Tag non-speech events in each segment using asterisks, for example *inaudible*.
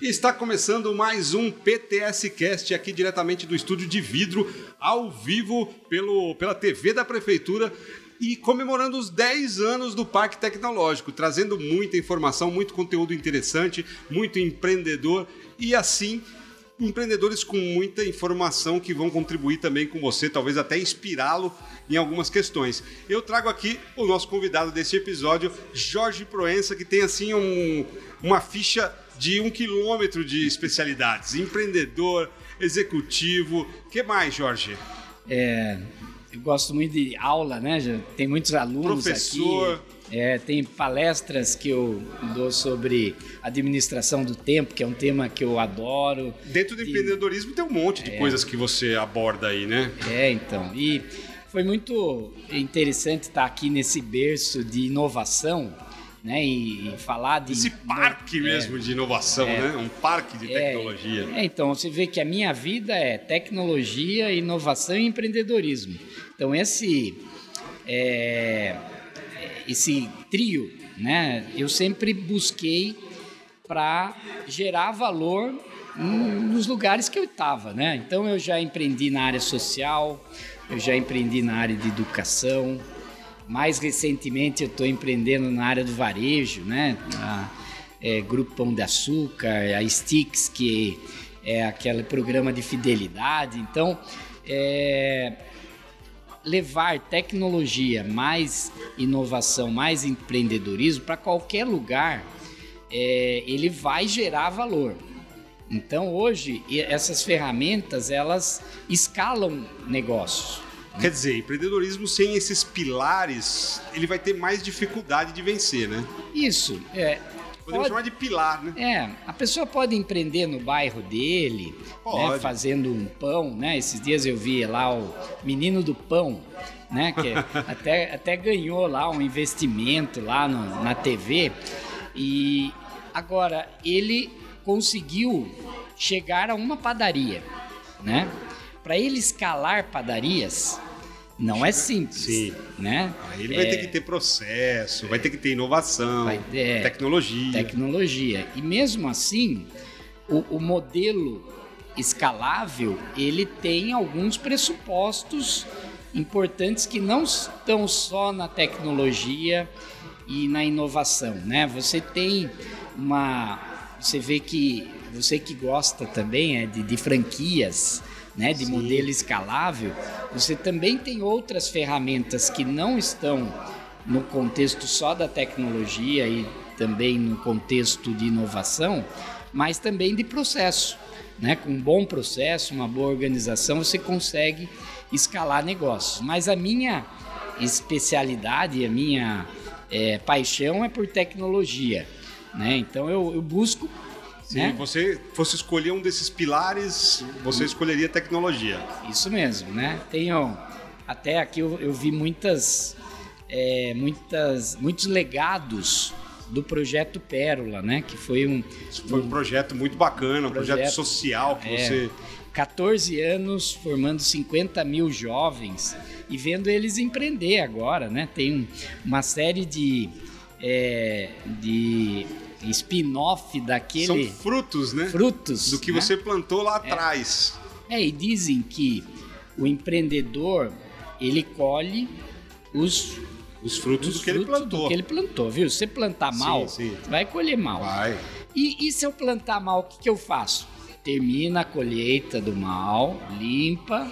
Está começando mais um PTS Cast aqui diretamente do estúdio de vidro, ao vivo pelo, pela TV da Prefeitura e comemorando os 10 anos do Parque Tecnológico, trazendo muita informação, muito conteúdo interessante, muito empreendedor e assim empreendedores com muita informação que vão contribuir também com você, talvez até inspirá-lo em algumas questões. Eu trago aqui o nosso convidado desse episódio, Jorge Proença, que tem assim um, uma ficha de um quilômetro de especialidades. Empreendedor, executivo. Que mais, Jorge? É, eu gosto muito de aula, né? Já tem muitos alunos Professor. aqui. É, tem palestras que eu dou sobre administração do tempo, que é um tema que eu adoro. Dentro do empreendedorismo tem um monte de é. coisas que você aborda aí, né? É, então. E foi muito interessante estar aqui nesse berço de inovação né? E, falar de. Esse parque mesmo de inovação, é, né? Um parque de é, tecnologia. É, então, você vê que a minha vida é tecnologia, inovação e empreendedorismo. Então, esse, é, esse trio, né? Eu sempre busquei para gerar valor nos lugares que eu estava, né? Então, eu já empreendi na área social, eu já empreendi na área de educação, mais recentemente eu estou empreendendo na área do varejo, né? A, é, Grupo Pão de Açúcar, a Sticks, que é aquele programa de fidelidade. Então, é, levar tecnologia, mais inovação, mais empreendedorismo para qualquer lugar, é, ele vai gerar valor. Então hoje essas ferramentas elas escalam negócios. Quer dizer, empreendedorismo sem esses pilares, ele vai ter mais dificuldade de vencer, né? Isso. É, Podemos pode, chamar de pilar, né? É, a pessoa pode empreender no bairro dele, né, fazendo um pão, né? Esses dias eu vi lá o menino do pão, né? Que *laughs* até, até ganhou lá um investimento lá no, na TV. E agora ele conseguiu chegar a uma padaria, né? Para ele escalar padarias, não é simples. Sim. Né? Aí ele é... vai ter que ter processo, vai ter que ter inovação, ter... tecnologia. Tecnologia. E mesmo assim, o, o modelo escalável, ele tem alguns pressupostos importantes que não estão só na tecnologia e na inovação, né? Você tem uma, você vê que você que gosta também é de, de franquias, né, de Sim. modelo escalável, você também tem outras ferramentas que não estão no contexto só da tecnologia e também no contexto de inovação, mas também de processo. Né? Com um bom processo, uma boa organização, você consegue escalar negócios. Mas a minha especialidade, a minha é, paixão é por tecnologia. Né? Então eu, eu busco se né? você fosse escolher um desses pilares, você escolheria tecnologia. Isso mesmo, né? Tenho até aqui eu, eu vi muitas, é, muitas, muitos legados do projeto Pérola, né? Que foi um, foi um projeto muito bacana, um projeto, projeto social que é, você 14 anos formando 50 mil jovens e vendo eles empreender agora, né? Tem uma série de, é, de spin-off daquele. São frutos, né? Frutos. Do que né? você plantou lá é. atrás. É, e dizem que o empreendedor ele colhe os os frutos os do que frutos ele plantou. Do que ele plantou, viu? Se você plantar mal, sim, sim. vai colher mal. Vai. E, e se eu plantar mal, o que, que eu faço? Termina a colheita do mal, limpa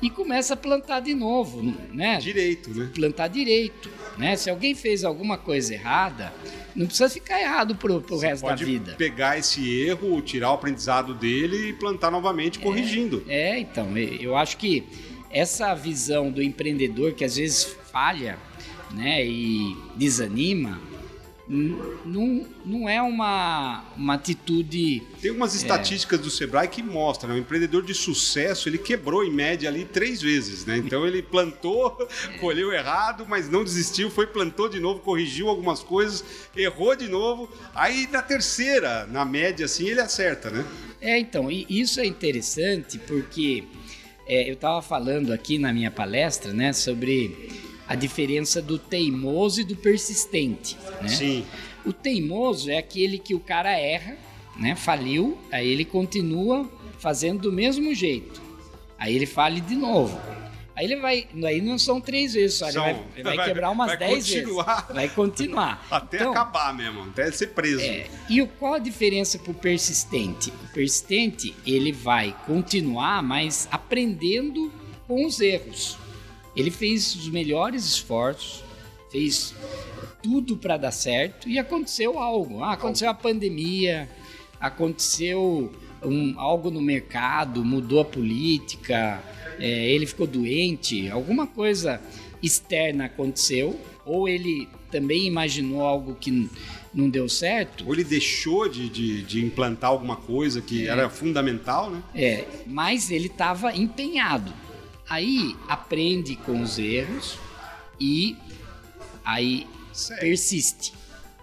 e começa a plantar de novo, né? Direito, né? Plantar direito, né? Se alguém fez alguma coisa errada, não precisa ficar errado pro, pro resto da vida. pegar esse erro, tirar o aprendizado dele e plantar novamente, é, corrigindo. É, então, eu acho que essa visão do empreendedor que às vezes falha, né, e desanima, não, não é uma, uma atitude. Tem umas é. estatísticas é... do Sebrae que mostram, né? O empreendedor de sucesso ele quebrou em média ali três vezes, né? Então ele plantou, é. colheu errado, mas não desistiu, foi, plantou de novo, corrigiu algumas coisas, errou de novo. Aí na terceira, na média, assim, ele acerta, né? É, então, e isso é interessante porque é, eu estava falando aqui na minha palestra, né, sobre a diferença do teimoso e do persistente. Né? Sim. O teimoso é aquele que o cara erra, né? Faliu, aí ele continua fazendo do mesmo jeito. Aí ele fale de novo. Aí ele vai. Aí não são três vezes só, São- ele vai, vai *laughs* vai- quebrar umas vai dez continuar. vezes. Vai continuar. *laughs* Até Então, acabar mesmo, até ser preso. é, e o- qual a diferença para o persistente? O persistente ele vai continuar, mas aprendendo com os erros. Ele fez os melhores esforços, fez tudo para dar certo e aconteceu algo. Ah, aconteceu a pandemia, aconteceu um- algo no mercado, mudou a política, é, ele ficou doente, alguma coisa externa aconteceu, ou ele também imaginou algo que não deu certo, Ou ele deixou de, de, de implantar alguma coisa que era fundamental, né? É, mas ele estava empenhado. Aí aprende com os erros e aí persiste,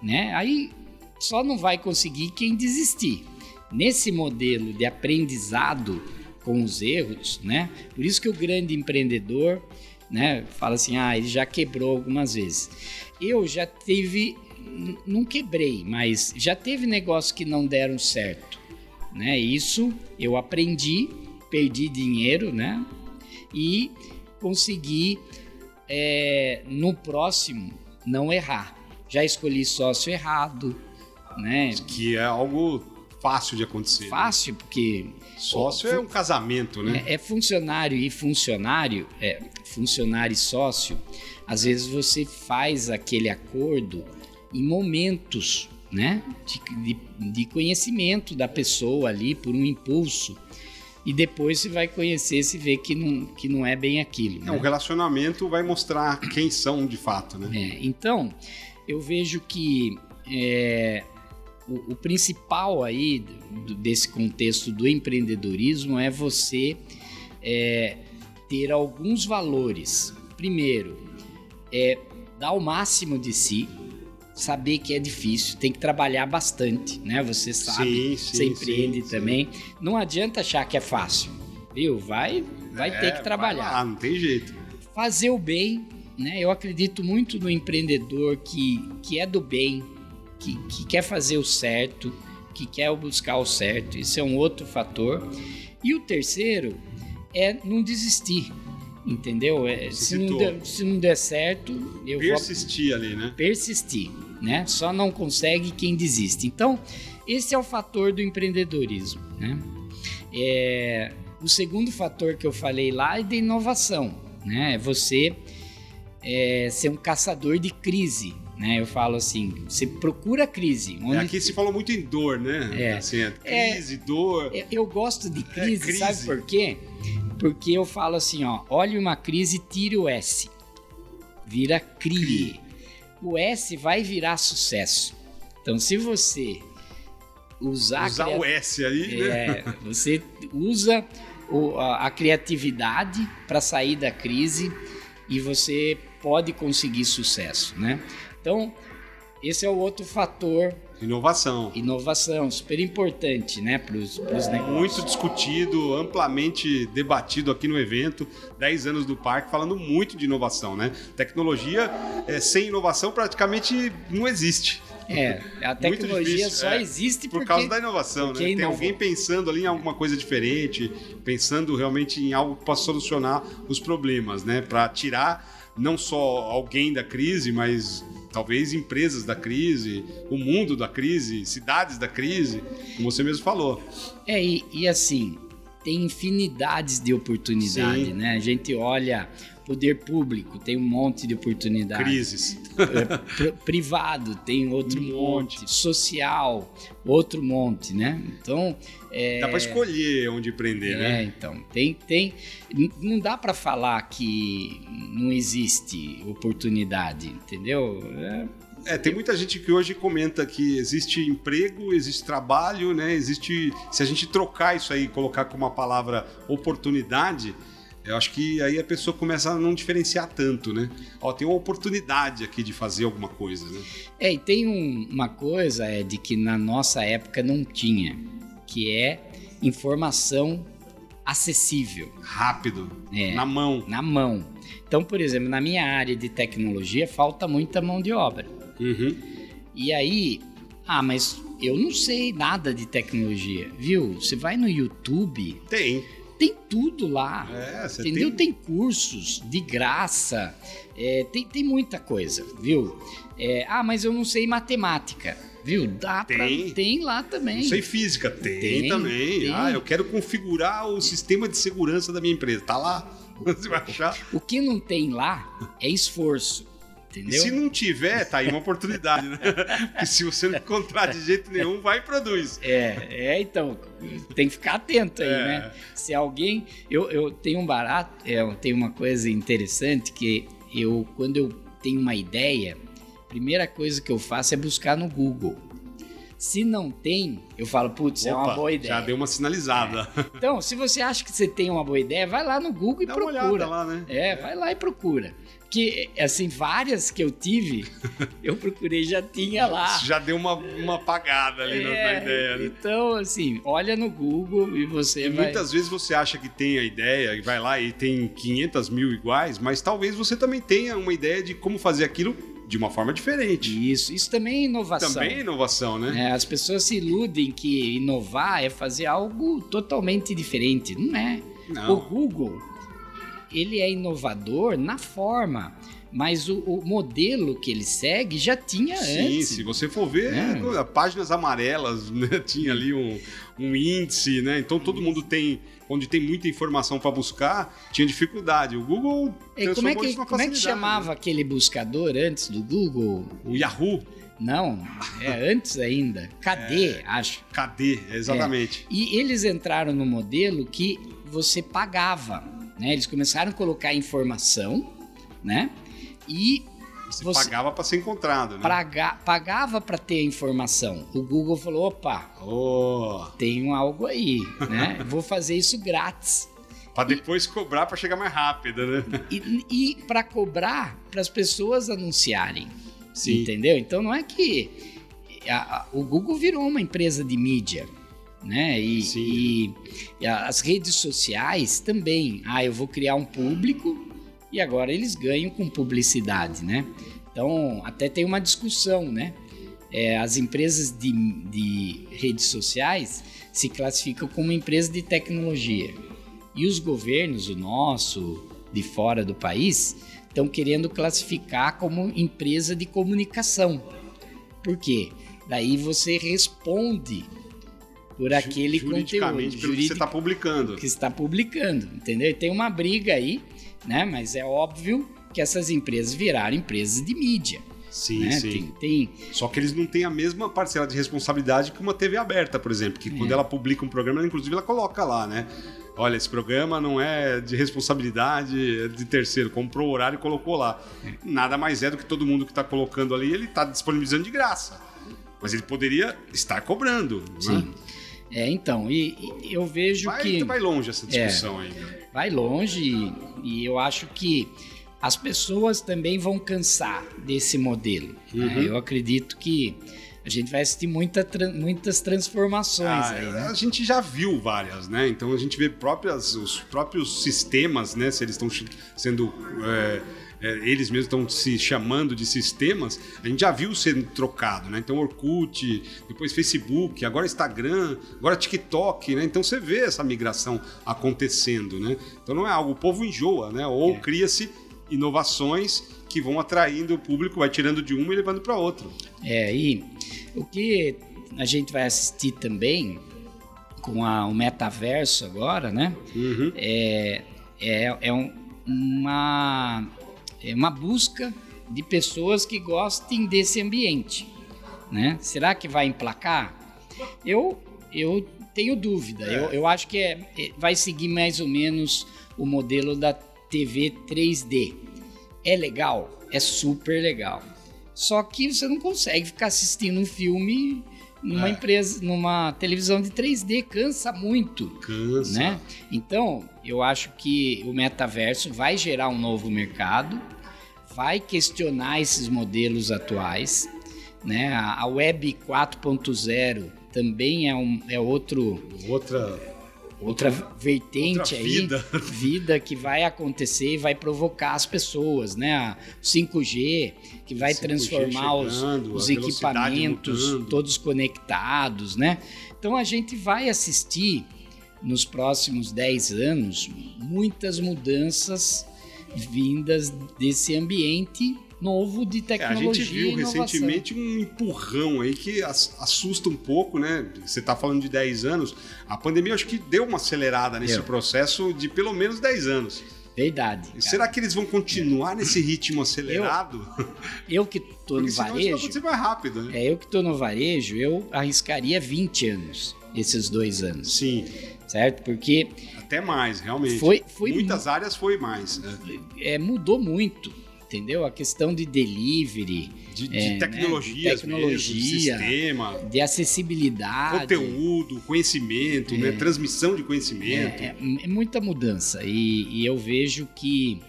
né? Aí só não vai conseguir quem desistir. Nesse modelo de aprendizado com os erros, né? Por isso que o grande empreendedor, né, fala assim: "Ah, ele já quebrou algumas vezes". Eu já tive não quebrei, mas já teve negócios que não deram certo, né? Isso eu aprendi, perdi dinheiro, né? E consegui é, no próximo não errar. Já escolhi sócio errado, né? Que é algo fácil de acontecer. Fácil porque Sócio é um casamento, né? é, é funcionário e funcionário, é, funcionário e sócio, às vezes você faz aquele acordo em momentos, né? De, de- de conhecimento da pessoa ali por um impulso. E depois você vai conhecer se vê que não, que não é bem aquilo. É, né? o relacionamento vai mostrar quem são de fato, né? É, então, eu vejo que é, o, o principal aí do- desse contexto do empreendedorismo é você é, ter alguns valores. Primeiro, é dar o máximo de si, saber que é difícil, tem que trabalhar bastante, né? Você Sim, sabe, sim, você empreende sim, sim. também. Não adianta achar que é fácil, viu? Vai, vai ter É, que trabalhar lá, não tem jeito. fazer o bem, né? Eu acredito muito no empreendedor que, que é do bem, que, que quer fazer o certo, que quer buscar o certo. Isso é um outro fator. E o terceiro é não desistir, entendeu? É, se, não der, se não der certo, eu vou Persistir ali, né? persistir, né? Só não consegue quem desiste. Então, esse é o fator do empreendedorismo, né? É, o segundo fator que eu falei lá é de inovação, né? É você é, ser um caçador de crise, né? Eu falo assim, você procura crise. Onde... Aqui se falou muito em dor, né? É. Assim, é crise, dor. Eu- Eu gosto de crise, crise. sabe por quê? Porque eu falo assim, ó, olhe uma crise, tire o S. Vira crie. O S vai virar sucesso. Então, se você usar, Usar cria- o S aí, né? é, você usa a criatividade para sair da crise e você pode conseguir sucesso, né? Então, esse é o outro fator Inovação. inovação, super importante, né, para os negócios. Muito discutido, amplamente debatido aqui no evento, 10 anos do parque, falando muito de inovação, né? Tecnologia é, sem inovação praticamente não existe. É, a tecnologia só é, existe Por porque causa da inovação, né? Tem alguém pensando ali em alguma coisa diferente, pensando realmente em algo que possa solucionar os problemas, né? Para tirar não só alguém da crise, mas talvez empresas da crise, o mundo da crise, cidades da crise, como você mesmo falou. É, e, e assim, tem infinidades de oportunidades, Sim. né? A gente olha poder público, tem um monte de oportunidades. Crises. Pri- privado tem outro Um monte. social outro monte, né? Então é, Dá para escolher onde empreender, é, né? então tem tem não dá para falar que não existe oportunidade, entendeu? É, É, tem muita gente que hoje comenta que existe emprego, existe trabalho, né? Existe. Se a gente trocar isso aí e colocar como uma palavra oportunidade, eu acho que aí a pessoa começa a não diferenciar tanto, né? Ó, tem uma oportunidade aqui de fazer alguma coisa, né? É, e tem um- uma coisa é de que na nossa época não tinha, que é informação acessível, Rápido, É. na mão. na mão. Então, por exemplo, na minha área de tecnologia falta muita mão de obra. Uhum. E aí, ah, mas eu não sei nada de tecnologia, viu? Você vai no YouTube, Tem. tem tudo lá. É, você Entendeu? tem. Tem cursos de graça, é, tem, tem muita coisa, viu? É, ah, mas eu não sei matemática, viu? Dá pra- Tem. tem lá também. Não sei física, tem, Tem, também. tem. Ah, eu quero configurar o sistema de segurança da minha empresa. Tá lá. *laughs* Você vai achar. O que não tem lá é esforço, E entendeu? se não tiver, tá aí uma oportunidade, né? *laughs* Porque se você não encontrar de jeito nenhum, vai e produz. É, é, então, tem que ficar atento aí, É. né? Se alguém. Eu, eu tenho um barato, é, eu tenho uma coisa interessante que eu, quando eu tenho uma ideia, a primeira coisa que eu faço é buscar no Google. Se não tem, eu falo, putz, é uma boa ideia. Já deu uma sinalizada. Então, se você acha que você tem uma boa ideia, vai lá no Google e Dá uma procura. olhada lá, né? É, vai lá e procura. Porque, assim, várias que eu tive, *laughs* eu procurei já tinha lá. Já deu uma, uma apagada ali na- na É, ideia, né? Então, assim, olha no Google e você E vai... muitas vezes você acha que tem a ideia e vai lá e tem 500 mil iguais, mas talvez você também tenha uma ideia de como fazer aquilo de uma forma diferente. Isso, isso também é inovação. Também é inovação, né? É, as pessoas se iludem que inovar é fazer algo totalmente diferente. Não é. O Não. Google, ele é inovador na forma, mas o, o modelo que ele segue já tinha Sim, antes. se você for ver, É. páginas amarelas, né? *laughs* Tinha ali um, um índice, né? Então todo mundo tem, onde tem muita informação para buscar, tinha dificuldade. O Google E como é que, como é que facilidade, chamava aquele buscador antes do Google? né? O Yahoo, Não, é *laughs* antes ainda. Cadê, acho. cadê? Exatamente. E eles entraram no modelo que você pagava, né? Eles começaram a colocar informação, né? E Você, você- pagava para ser encontrado, né? praga- pagava para ter a informação. O Google falou: opa, Oh, tem algo aí, né? *laughs* Vou fazer isso grátis. para depois cobrar para chegar mais rápido, né? E, e para cobrar para as pessoas anunciarem. Sim. Entendeu? Então não é que a- a- o Google virou uma empresa de mídia. Né? E, e- e as redes sociais também. Ah, eu vou criar um público e agora eles ganham com publicidade, né? Então até tem uma discussão, né? É, as empresas de, de redes sociais se classificam como empresa de tecnologia. E os governos, o nosso, de fora do país, estão querendo classificar como empresa de comunicação. Por quê? Daí você responde por aquele Juridicamente, conteúdo pelo que você está publicando. que está publicando, entendeu? E tem uma briga aí, né? Mas é óbvio que essas empresas viraram empresas de mídia, Sim, né? sim. Tem, tem Só que eles não têm a mesma parcela de responsabilidade que uma TV aberta, por exemplo. Que quando É. ela publica um programa, ela, inclusive ela coloca lá, né? Olha, esse programa não é de responsabilidade é de terceiro. Comprou o horário e colocou lá. Nada mais é do que todo mundo que está colocando ali, ele está disponibilizando de graça. Mas ele poderia estar cobrando. né? É, então, e, e eu vejo Vai, que vai longe essa discussão aí. vai longe e, e eu acho que as pessoas também vão cansar desse modelo. né? Uhum. Eu acredito que a gente vai assistir muita muitas transformações Ah, aí, né? A gente já viu várias, né? Então a gente vê próprias, os próprios sistemas, né? Se eles estão sendo. é, é, eles mesmos estão se chamando de sistemas, a gente já viu sendo trocado, né? Então Orkut, depois Facebook, agora Instagram, agora TikTok, né? Então você vê essa migração acontecendo, né? Então não é algo, o povo enjoa, né? Ou É. cria-se inovações que vão atraindo o público, vai tirando de uma e levando para outro. É, e o que a gente vai assistir também com a- o metaverso agora, né? Uhum. É, é, é um- uma, é uma busca de pessoas que gostem desse ambiente, né? Será que vai emplacar? Eu, eu tenho dúvida. É. Eu, eu acho que é, é- vai seguir mais ou menos o modelo da TV 3D. É legal? É super legal. Só que você não consegue ficar assistindo um filme numa É. empresa, numa televisão de 3D, cansa muito Cansa. né? Então, eu acho que o metaverso vai gerar um novo mercado, vai questionar esses modelos atuais, né? A Web 4.0 também é, um, é outro Outra outra vertente outra aí, vida. *laughs* vida que vai acontecer e vai provocar as pessoas, né? A 5G que vai 5G transformar os, chegando, os velocidade equipamentos mudando. todos conectados, né? Então a gente vai assistir nos próximos 10 anos muitas mudanças vindas desse ambiente novo de É, a tecnologia gente viu recentemente um empurrão aí que as- assusta um pouco, né? Você está falando de 10 anos. A pandemia acho que deu uma acelerada nesse Deu. processo de pelo menos 10 anos. Verdade. Cara. será que eles vão continuar nesse ritmo acelerado? Eu que tô no senão isso vai varejo, acontecer mais rápido, né? é eu que tô no varejo, eu arriscaria 20 anos esses dois anos, Sim, certo? Porque até mais, realmente. Foi- foi Muitas áreas foi mais. né? é, mudou muito, entendeu? A questão de delivery, De, de É, né? tecnologias Tecnologia. mesmo, de sistema, de acessibilidade. conteúdo, conhecimento, né? Transmissão de conhecimento. É, é muita mudança e, e eu vejo que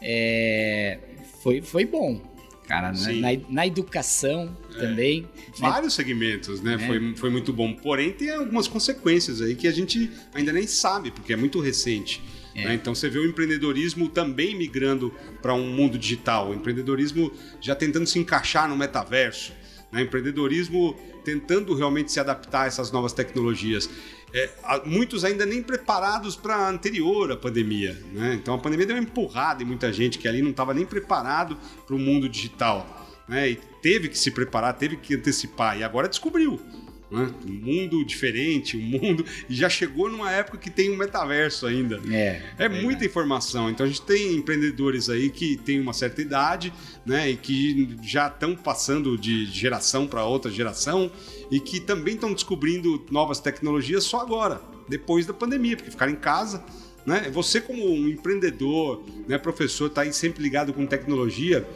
é, foi, foi bom, cara, na, na, na educação também. né? Vários segmentos, né? É. Foi, foi muito bom. Porém, tem algumas consequências aí que a gente ainda nem sabe, porque é muito recente. É. né? Então você vê o empreendedorismo também migrando para um mundo digital. O empreendedorismo já tentando se encaixar no metaverso. Né? Empreendedorismo tentando realmente se adaptar a essas novas tecnologias. É, muitos ainda nem preparados para a anterior à pandemia. Né? Então a pandemia deu uma empurrada em muita gente que ali não estava nem preparado para o mundo digital né? E teve que se preparar, teve que antecipar e agora descobriu. Né? Um mundo diferente, um mundo. E já chegou numa época que tem um metaverso ainda. É, É muita informação. Então a gente tem empreendedores aí que têm uma certa idade, né? E que já estão passando de geração para outra geração e que também estão descobrindo novas tecnologias só agora, depois da pandemia, porque ficaram em casa. Né? Você, como um empreendedor, né, professor, está aí sempre ligado com tecnologia.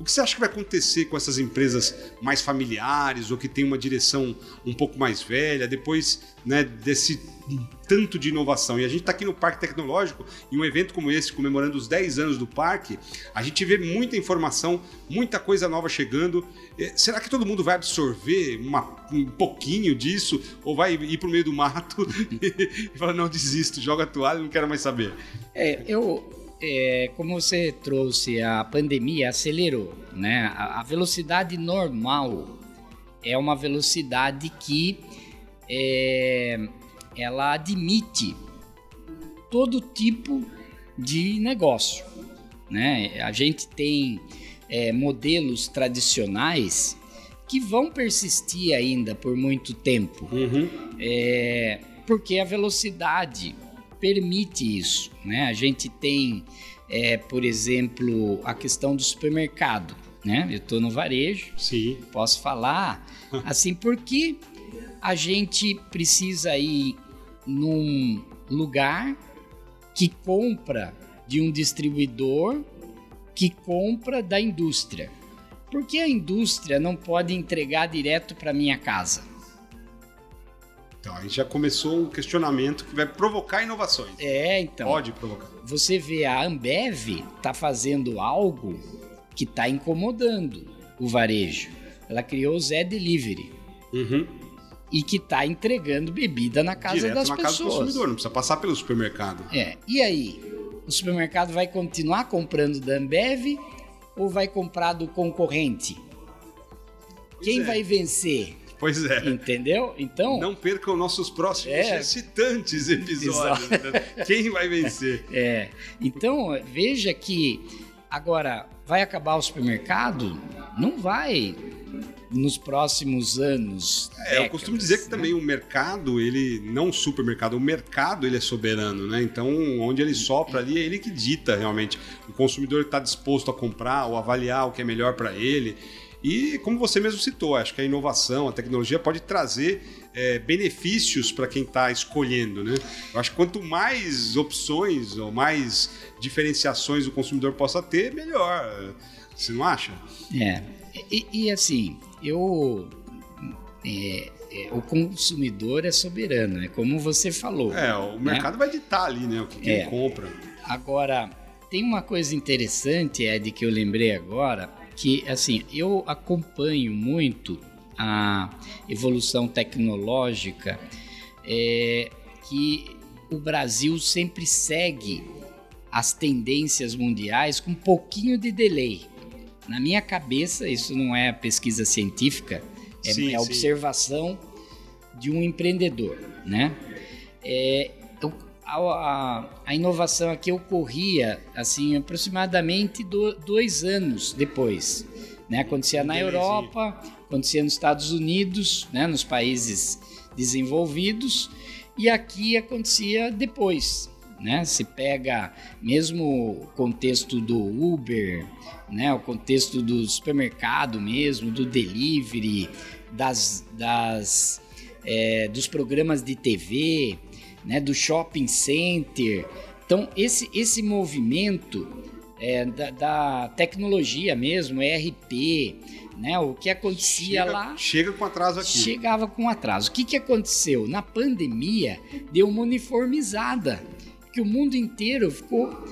O que você acha que vai acontecer com essas empresas mais familiares ou que tem uma direção um pouco mais velha, depois né, desse tanto de inovação? E a gente está aqui no Parque Tecnológico, em um evento como esse, comemorando os 10 anos do parque, a gente vê muita informação, muita coisa nova chegando. Eh, Será que todo mundo vai absorver uma- um pouquinho disso? Ou vai ir para o meio do mato *laughs* e falar, não, desisto, joga a toalha, não quero mais saber? É, eu, é, como você trouxe, a pandemia acelerou, né? A, a velocidade normal é uma velocidade que é, ela admite todo tipo de negócio, né? A gente tem é, modelos tradicionais que vão persistir ainda por muito tempo. Uhum. É, porque a velocidade permite isso, né? A gente tem, é, por exemplo, a questão do supermercado, né? Eu estou no varejo, Sim. posso falar *laughs* assim, porque a gente precisa ir num lugar que compra de um distribuidor que compra da indústria. Por que a indústria não pode entregar direto para minha casa? Então, aí já começou um questionamento que vai provocar inovações. É, então. Pode provocar. Você vê a Ambev tá fazendo algo que está incomodando o varejo. Ela criou o Zé Delivery Uhum. e que está entregando bebida na casa Direto das na casa do pessoas. consumidor, não precisa passar pelo supermercado. É. E aí, o supermercado vai continuar comprando da Ambev ou vai comprar do concorrente? Quem é. vai vencer? Pois é. Entendeu? Então, Não percam nossos próximos É. excitantes episódios. né? Quem vai vencer? *laughs* É. Então, veja que agora vai acabar o supermercado? Não vai nos próximos anos. É, eu costumo décadas, dizer que né? também o mercado, ele não o supermercado, o mercado ele é soberano, né? Então, onde ele sopra ali, é ele que dita realmente. O consumidor está disposto a comprar ou avaliar o que é melhor para ele. E como você mesmo citou, acho que a inovação, a tecnologia pode trazer é, benefícios para quem está escolhendo, né? Eu acho que quanto mais opções ou mais diferenciações o consumidor possa ter, melhor. Você não acha? É. E, e, assim, eu. é, é, o consumidor é soberano, é como você falou. É, o mercado vai ditar ali, né? O que, que É. ele compra. Agora, tem uma coisa interessante, Ed, que eu lembrei agora, que assim, eu acompanho muito a evolução tecnológica, é, que o Brasil sempre segue as tendências mundiais com um pouquinho de delay. Na minha cabeça, isso não é pesquisa científica, é, Sim, é sim. observação de um empreendedor, né? É, a, a- a inovação aqui ocorria assim aproximadamente do- dois anos depois, né? Acontecia na. Europa, acontecia nos Estados Unidos, né? Nos países desenvolvidos e aqui acontecia depois, né? Se pega mesmo o contexto do Uber, né? O contexto do supermercado mesmo, do delivery, das, das é, dos programas de TV, né? Do shopping center. Então esse esse movimento é, da, da tecnologia mesmo, ERP, né? O que acontecia chega, lá chega com atraso aqui. chegava com atraso. O que, que aconteceu? Na pandemia, deu uma uniformizada, que o mundo inteiro ficou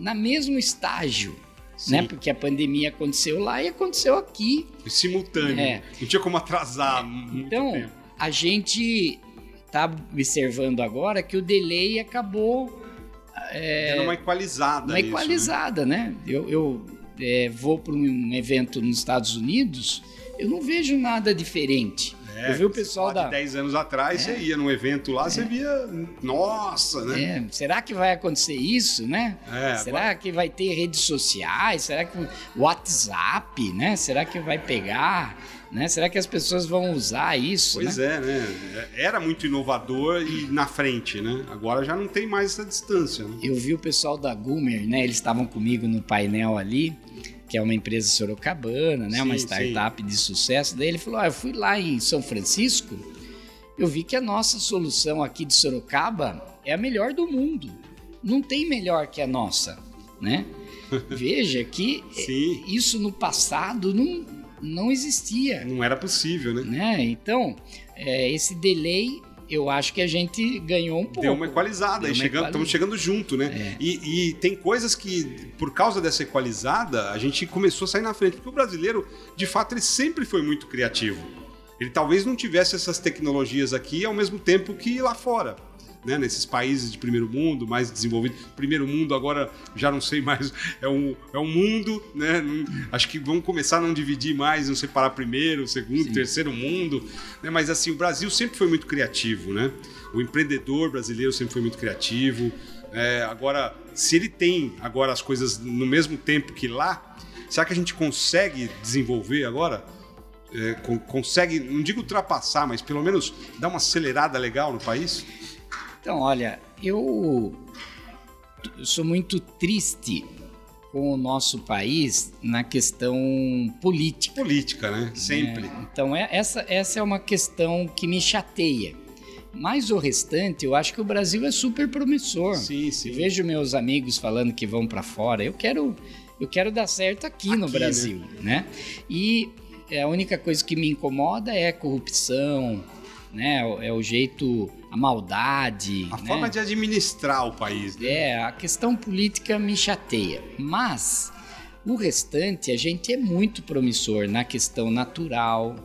na mesmo estágio, Sim. né? Porque a pandemia aconteceu lá e aconteceu aqui. Simultâneo. É. Não tinha como atrasar muito Então, tempo. a gente tá observando agora que o delay acabou Era uma equalizada. uma isso, equalizada, né? Eu, eu, é, vou para um evento nos Estados Unidos, eu não vejo nada diferente. né? É, eu vi o pessoal da. de 10 anos atrás, você ia num evento lá, você via. Nossa, né? É, será que vai acontecer isso, né? É, será que vai ter redes sociais? Será que o WhatsApp, né? Será que vai pegar? Né? Será que as pessoas vão usar isso? Pois né? é, né? Era muito inovador e na frente, né? Agora já não tem mais essa distância. Né? Eu vi o pessoal da Gumer, né? Eles estavam comigo no painel ali, que é uma empresa sorocabana, né? uma Sim, startup de sucesso. Daí ele falou: ah, eu fui lá em São Francisco, eu vi que a nossa solução aqui de Sorocaba é a melhor do mundo. Não tem melhor que a nossa, né? *laughs* Veja que Sim. isso no passado não, não existia, Não era possível, né? né? Então, é, esse delay, eu acho que a gente ganhou um pouco. Deu uma equalizada, Deu e uma chegando, estamos chegando junto, né? É. E, e tem coisas que, por causa dessa equalizada, a gente começou a sair na frente. Porque o brasileiro, de fato, ele sempre foi muito criativo. Ele talvez não tivesse essas tecnologias aqui ao mesmo tempo que lá fora. Né, nesses países de primeiro mundo, mais desenvolvidos. Primeiro mundo, agora já não sei mais, *laughs* é um, é um mundo, né? Acho que vamos começar a não dividir mais, não separar primeiro, segundo, terceiro mundo. Né? Mas assim, o Brasil sempre foi muito criativo, né? O empreendedor brasileiro sempre foi muito criativo. É, agora, se ele tem agora as coisas no mesmo tempo que lá, será que a gente consegue desenvolver agora? É, con- consegue, não digo ultrapassar, mas pelo menos dar uma acelerada legal no país? Então, olha, eu eu sou muito triste com o nosso país na questão política. Política, né? Sempre. né? Então, é- essa, essa é uma questão que me chateia. Mas o restante, eu acho que o Brasil é super promissor. Sim, Eu sim. vejo meus amigos falando que vão para fora. Eu quero, eu quero dar certo aqui, no Aqui, Brasil, né? E a única coisa que me incomoda é a corrupção, né? É o jeito, a maldade, A né? forma de administrar o país. Né? É, a questão política me chateia, mas o restante a gente é muito promissor na questão natural,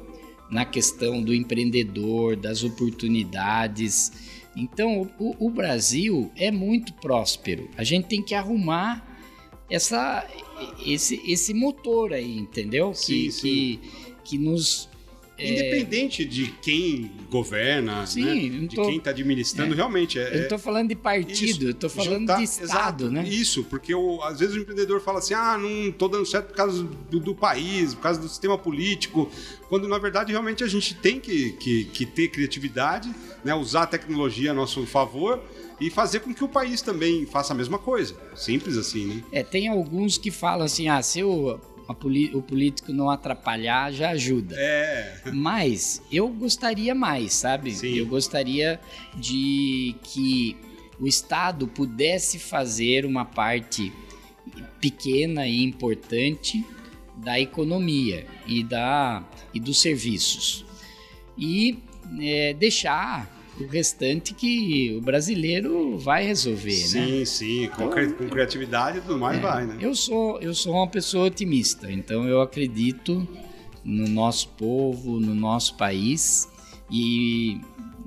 na questão do empreendedor, das oportunidades. Então, o, o Brasil é muito próspero. A gente tem que arrumar essa, esse, esse motor aí, entendeu? Sim, que, sim. que, que nos Independente de quem governa, Sim, né? de tô- quem está administrando, realmente é. Eu não estou falando de partido, eu estou falando juntar- de Estado, exato, né? Isso, porque o- às vezes o empreendedor fala assim: ah, não estou dando certo por causa do, do país, por causa do sistema político, quando na verdade realmente a gente tem que, que, que ter criatividade, né? usar a tecnologia a nosso favor e fazer com que o país também faça a mesma coisa. Simples assim, né? É, tem alguns que falam assim, ah, se poli- o político não atrapalhar, já ajuda. É, Mas eu gostaria mais, sabe? Sim. Eu gostaria de que o Estado pudesse fazer uma parte pequena e importante da economia e, da, e dos serviços. E é, deixar o restante que o brasileiro vai resolver, né? sim, sim, com, cri- com criatividade e tudo mais É, vai, né? Eu sou, eu sou uma pessoa otimista, então eu acredito no nosso povo, no nosso país e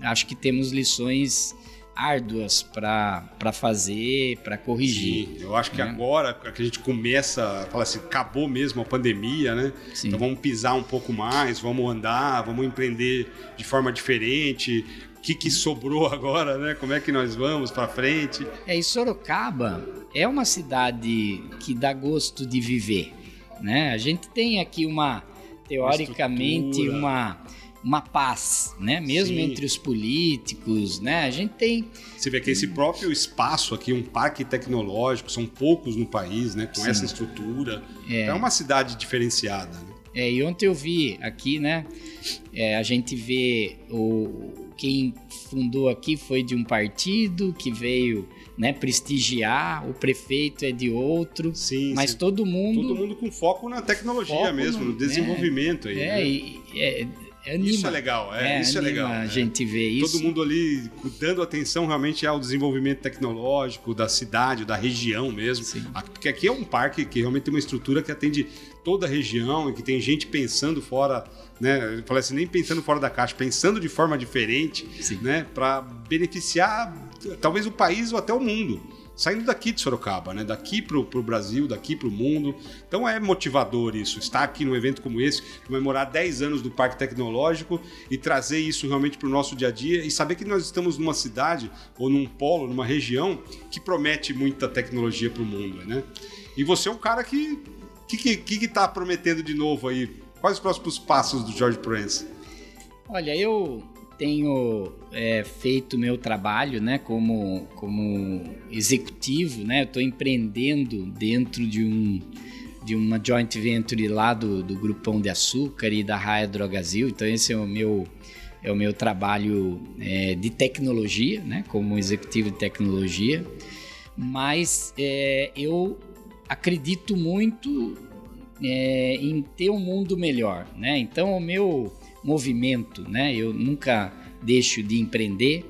acho que temos lições árduas para fazer, para corrigir. Sim, eu acho que né? agora que a gente começa a falar assim, acabou mesmo a pandemia, né? Sim. Então vamos pisar um pouco mais, vamos andar, vamos empreender de forma diferente. O que, que sobrou *laughs* agora, né? Como é que nós vamos para frente? É, e Sorocaba é uma cidade que dá gosto de viver, né? A gente tem aqui uma teoricamente uma uma paz, né? Mesmo Sim. entre os políticos, né? A gente tem. Você vê que esse próprio espaço aqui, um parque tecnológico, são poucos no país, né? Com Sim. essa estrutura. É. é uma cidade diferenciada. Né? É, e ontem eu vi aqui, né? É, a gente vê o quem fundou aqui foi de um partido que veio né, prestigiar, o prefeito é de outro, sim, mas sim. todo mundo todo mundo com foco na tecnologia foco mesmo, no, no desenvolvimento é, aí. É, né? e, é, Anima. Isso é legal, é, é isso é legal. A é. gente vê isso. Todo mundo ali dando atenção realmente ao desenvolvimento tecnológico da cidade, da região mesmo. Sim. Porque aqui é um parque que realmente tem uma estrutura que atende toda a região e que tem gente pensando fora, né? Eu falei assim, nem pensando fora da caixa, pensando de forma diferente, Sim. né? Para beneficiar talvez o país ou até o mundo saindo daqui de Sorocaba, né? Daqui para o Brasil, daqui para o mundo. Então é motivador isso, estar aqui num evento como esse, comemorar 10 anos do Parque Tecnológico e trazer isso realmente para o nosso dia a dia e saber que nós estamos numa cidade ou num polo, numa região que promete muita tecnologia para o mundo, né? E você é um cara que que que, que tá prometendo de novo aí? Quais os próximos passos do George Prince? Olha, eu tenho é, feito meu trabalho né, como, como executivo, né, estou empreendendo dentro de, um, de uma joint venture lá do, do Grupão de Açúcar e da Raia Drogazil, então esse é o meu, é o meu trabalho é, de tecnologia, né, como executivo de tecnologia, mas é, eu acredito muito é, em ter um mundo melhor, né? Então o meu movimento, né? Eu nunca deixo de empreender,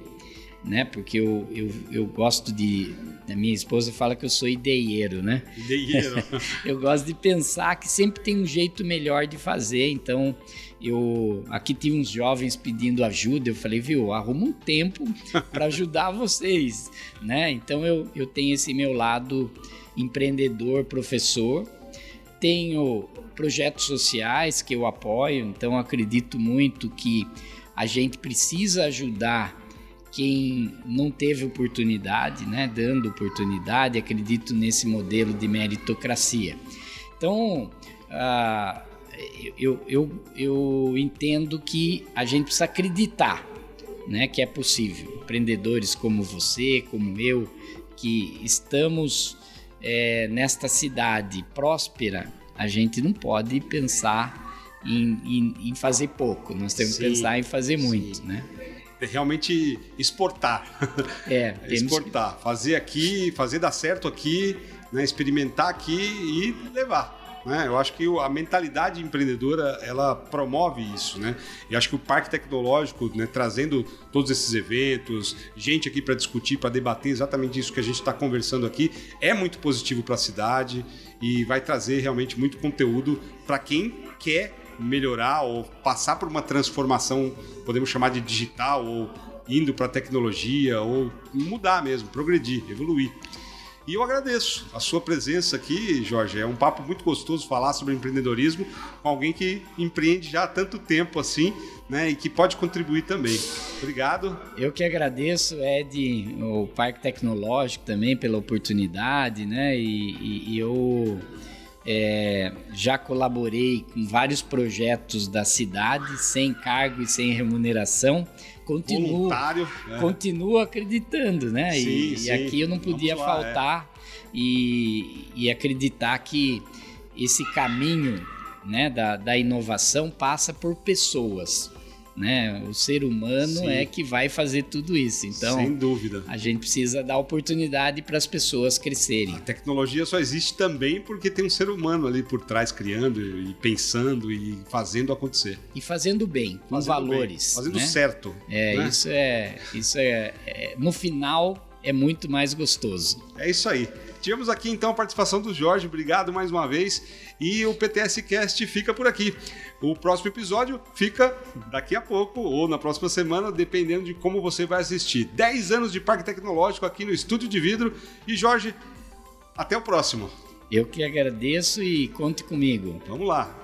né? Porque eu, eu, eu gosto de. A minha esposa fala que eu sou ideieiro, né? Ideieiro. *laughs* eu gosto de pensar que sempre tem um jeito melhor de fazer. Então, eu aqui tive uns jovens pedindo ajuda. Eu falei, viu, arruma um tempo para *laughs* ajudar vocês, né? Então, eu, eu tenho esse meu lado empreendedor, professor. Tenho projetos sociais que eu apoio, então acredito muito que a gente precisa ajudar quem não teve oportunidade, né, dando oportunidade, acredito nesse modelo de meritocracia. Então, uh, eu, eu, eu entendo que a gente precisa acreditar né, que é possível. Empreendedores como você, como eu, que estamos é, nesta cidade próspera, a gente não pode pensar em, em, em fazer pouco, nós temos sim, que pensar em fazer muito, sim. né? É realmente exportar. *laughs* É, exportar, que... fazer aqui, fazer dar certo aqui, né? experimentar aqui e levar. Né? Eu acho que a mentalidade empreendedora ela promove isso, né? E acho que o Parque Tecnológico, né, trazendo todos esses eventos, gente aqui para discutir, para debater exatamente isso que a gente está conversando aqui, é muito positivo para a cidade e vai trazer realmente muito conteúdo para quem quer melhorar ou passar por uma transformação, podemos chamar de digital ou indo para a tecnologia ou mudar mesmo, progredir, evoluir. E eu agradeço a sua presença aqui, Jorge. É um papo muito gostoso falar sobre empreendedorismo com alguém que empreende já há tanto tempo assim, né? E que pode contribuir também. Obrigado. Eu que agradeço, Ed, o Parque Tecnológico também pela oportunidade, né? E, e, e eu é, já colaborei com vários projetos da cidade, sem cargo e sem remuneração. Continuo, Voluntário, é. continuo acreditando, né? Sim, e, sim. e, aqui eu não podia lá, faltar é. e, e acreditar que esse caminho né, da, da inovação passa por pessoas né? O ser humano Sim. é que vai fazer tudo isso. Então, sem dúvida, a gente precisa dar oportunidade para as pessoas crescerem. A tecnologia só existe também porque tem um ser humano ali por trás criando e pensando e fazendo acontecer e fazendo bem, com fazendo valores, bem, fazendo né? certo. É né? isso é isso é, é no final é muito mais gostoso. É isso aí. Tivemos aqui então a participação do Jorge, obrigado mais uma vez. E o PTS Cast fica por aqui. O próximo episódio fica daqui a pouco ou na próxima semana, dependendo de como você vai assistir. 10 anos de Parque Tecnológico aqui no Estúdio de Vidro. E Jorge, até o próximo. Eu que agradeço e conte comigo. Vamos lá.